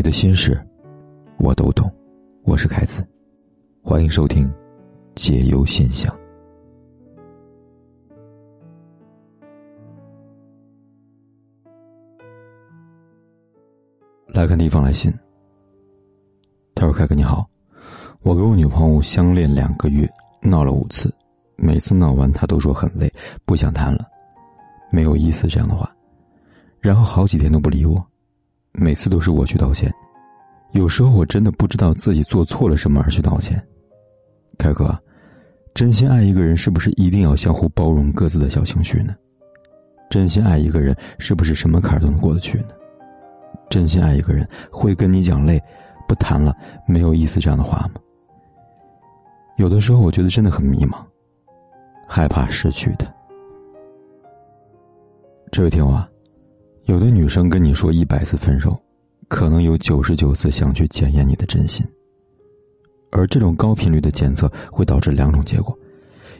你的心事，我都懂。我是凯子，欢迎收听《解忧信箱》。来看第一封来信。他说：“凯哥你好，我跟我女朋友相恋两个月，闹了五次，每次闹完她都说很累，不想谈了，没有意思这样的话，然后好几天都不理我，每次都是我去道歉，有时候我真的不知道自己做错了什么而去道歉。凯哥，真心爱一个人是不是一定要相互包容各自的小情绪呢？真心爱一个人是不是什么坎儿都能过得去呢？”真心爱一个人，会跟你讲累，不谈了，没有意思这样的话吗？有的时候，我觉得真的很迷茫，害怕失去他。这位听友啊，有的女生跟你说一百次分手，可能有九十九次想去检验你的真心。而这种高频率的检测会导致两种结果：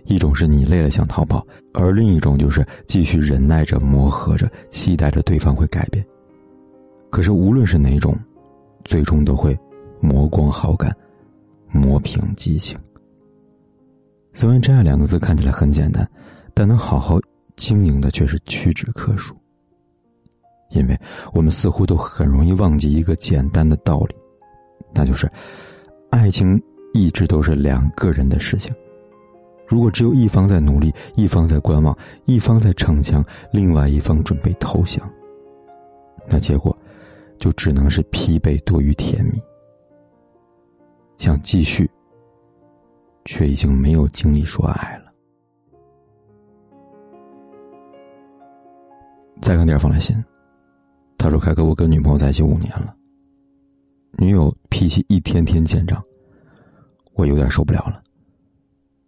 一种是你累了想逃跑，而另一种就是继续忍耐着、磨合着，期待着对方会改变。可是，无论是哪种，最终都会磨光好感，磨平激情。虽然“真爱”两个字看起来很简单，但能好好经营的却是屈指可数。因为我们似乎都很容易忘记一个简单的道理，那就是，爱情一直都是两个人的事情。如果只有一方在努力，一方在观望，一方在逞强，另外一方准备投降，那结果。就只能是疲惫多于甜蜜，想继续，却已经没有精力说爱了。再看第二封来信，他说：“凯哥，我跟女朋友在一起五年了，女友脾气一天天见长，我有点受不了了。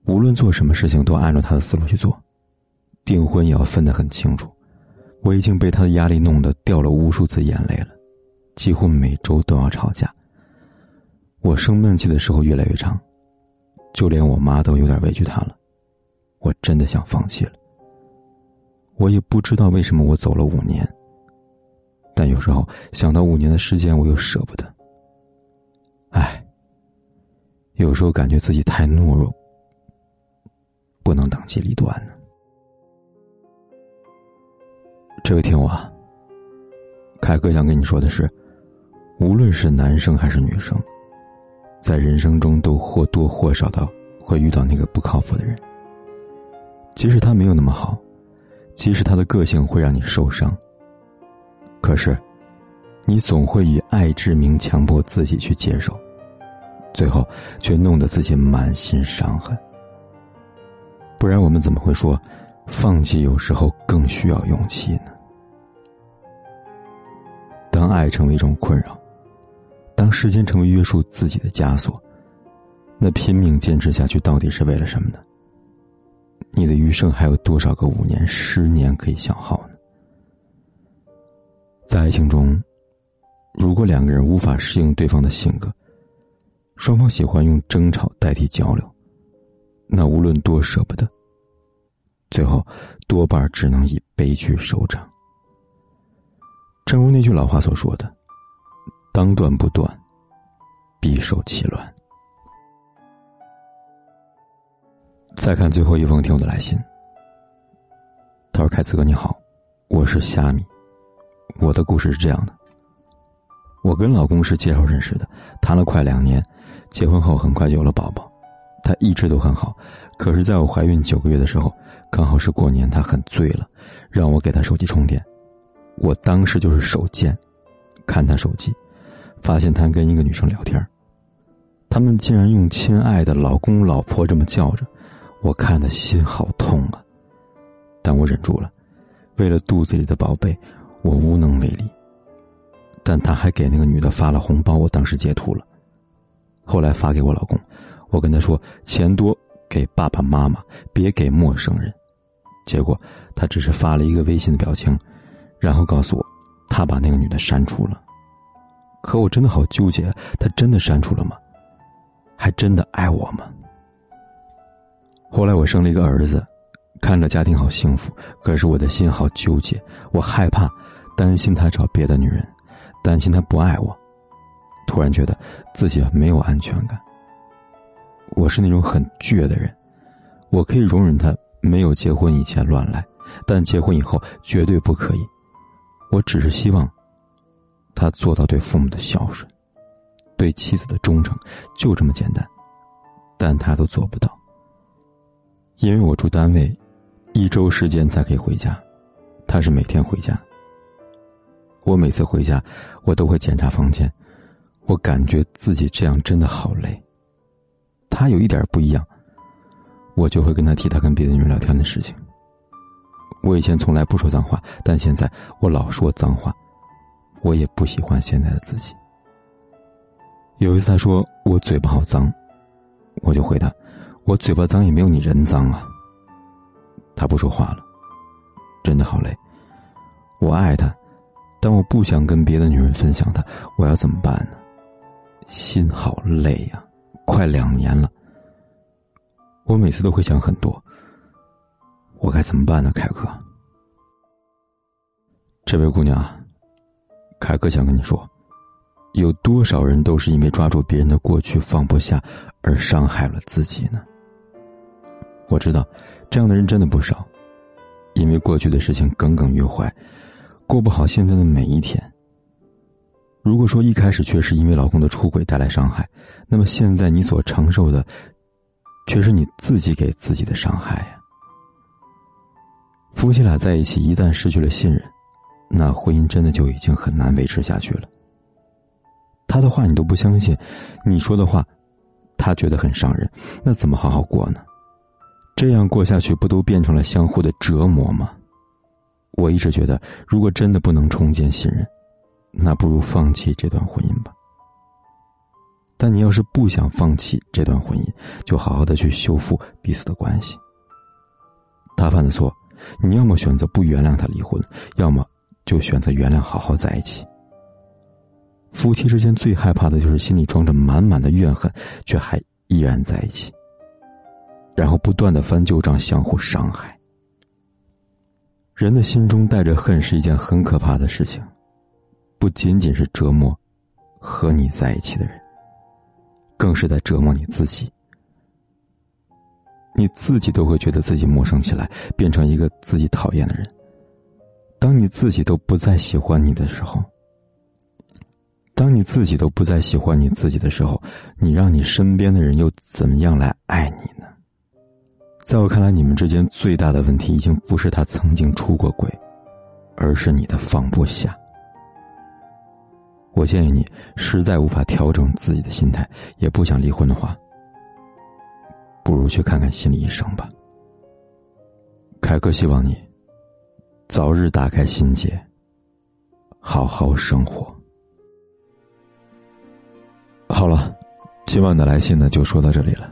无论做什么事情都按照她的思路去做，订婚也要分得很清楚。我已经被她的压力弄得掉了无数次眼泪了。”几乎每周都要吵架。我生闷气的时候越来越长，就连我妈都有点委屈他了。我真的想放弃了。我也不知道为什么我走了五年，但有时候想到五年的时间，我又舍不得。唉，有时候感觉自己太懦弱，不能当机立断呢。这位听我，凯哥想跟你说的是。无论是男生还是女生，在人生中都或多或少的会遇到那个不靠谱的人。即使他没有那么好，即使他的个性会让你受伤，可是，你总会以爱之名强迫自己去接受，最后却弄得自己满心伤痕。不然我们怎么会说，放弃有时候更需要勇气呢？当爱成为一种困扰。当时间成为约束自己的枷锁，那拼命坚持下去到底是为了什么呢？你的余生还有多少个五年、十年可以消耗呢？在爱情中，如果两个人无法适应对方的性格，双方喜欢用争吵代替交流，那无论多舍不得，最后多半只能以悲剧收场。正如那句老话所说的。当断不断，必受其乱。再看最后一封听我的来信。他说：“凯子哥你好，我是虾米。我的故事是这样的：我跟老公是介绍认识的，谈了快两年，结婚后很快就有了宝宝。他一直都很好，可是在我怀孕九个月的时候，刚好是过年，他很醉了，让我给他手机充电。我当时就是手贱，看他手机。”发现他跟一个女生聊天他们竟然用“亲爱的老公”“老婆”这么叫着，我看的心好痛啊！但我忍住了，为了肚子里的宝贝，我无能为力。但他还给那个女的发了红包，我当时截图了，后来发给我老公，我跟他说：“钱多给爸爸妈妈，别给陌生人。”结果他只是发了一个微信的表情，然后告诉我，他把那个女的删除了。可我真的好纠结，他真的删除了吗？还真的爱我吗？后来我生了一个儿子，看着家庭好幸福，可是我的心好纠结。我害怕，担心他找别的女人，担心他不爱我，突然觉得自己没有安全感。我是那种很倔的人，我可以容忍他没有结婚以前乱来，但结婚以后绝对不可以。我只是希望他做到对父母的孝顺，对妻子的忠诚，就这么简单。但他都做不到，因为我住单位，一周时间才可以回家，他是每天回家。我每次回家，我都会检查房间，我感觉自己这样真的好累。他有一点不一样，我就会跟他提他跟别的女人聊天的事情。我以前从来不说脏话，但现在我老说脏话，我也不喜欢现在的自己。有一次他说我嘴巴好脏，我就回他，我嘴巴脏也没有你人脏啊。他不说话了，真的好累。我爱他。但我不想跟别的女人分享他，我要怎么办呢？心好累呀，快两年了。我每次都会想很多，我该怎么办呢？凯哥，这位姑娘，凯哥想跟你说，有多少人都是因为抓住别人的过去放不下而伤害了自己呢？我知道，这样的人真的不少，因为过去的事情耿耿于怀。过不好现在的每一天。如果说一开始确实因为老公的出轨带来伤害，那么现在你所承受的，却是你自己给自己的伤害呀。夫妻俩在一起，一旦失去了信任，那婚姻真的就已经很难维持下去了。他的话你都不相信，你说的话，他觉得很伤人，那怎么好好过呢？这样过下去，不都变成了相互的折磨吗？我一直觉得，如果真的不能重建信任，那不如放弃这段婚姻吧。但你要是不想放弃这段婚姻，就好好的去修复彼此的关系。他犯的错，你要么选择不原谅他离婚，要么就选择原谅，好好在一起。夫妻之间最害怕的就是心里装着满满的怨恨，却还依然在一起，然后不断的翻旧账，相互伤害。人的心中带着恨是一件很可怕的事情，不仅仅是折磨和你在一起的人，更是在折磨你自己。你自己都会觉得自己陌生起来，变成一个自己讨厌的人。当你自己都不再喜欢你的时候，当你自己都不再喜欢你自己的时候，你让你身边的人又怎么样来爱你呢？在我看来，你们之间最大的问题已经不是他曾经出过轨，而是你的放不下。我建议你，实在无法调整自己的心态，也不想离婚的话，不如去看看心理医生吧。凯哥希望你早日打开心结，好好生活。好了，今晚的来信呢，就说到这里了。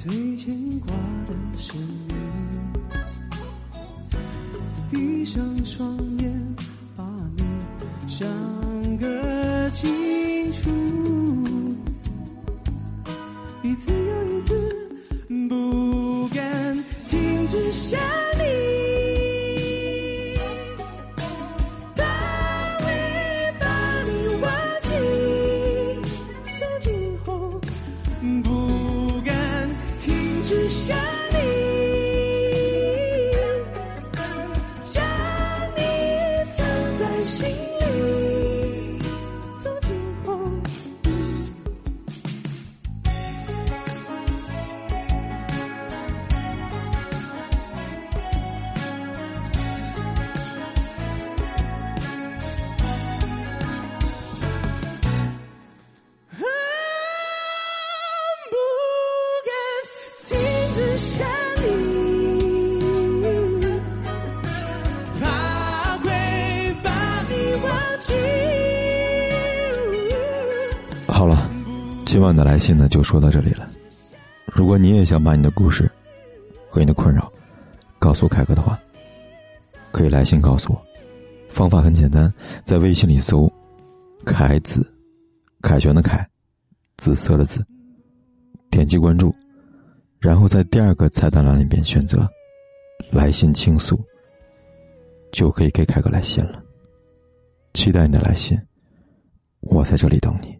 最牵挂的是你。闭上双眼，把你想个清楚。一次又一次，不敢停止想。只想你，他会把你忘记。好了，今晚的来信呢就说到这里了。如果你也想把你的故事和你的困扰告诉凯哥的话，可以来信告诉我。方法很简单，在微信里搜“凯子”，凯旋的凯，紫色的紫，点击关注，然后在第二个菜单栏里边选择“来信倾诉”，就可以给凯哥来信了。期待你的来信，我在这里等你。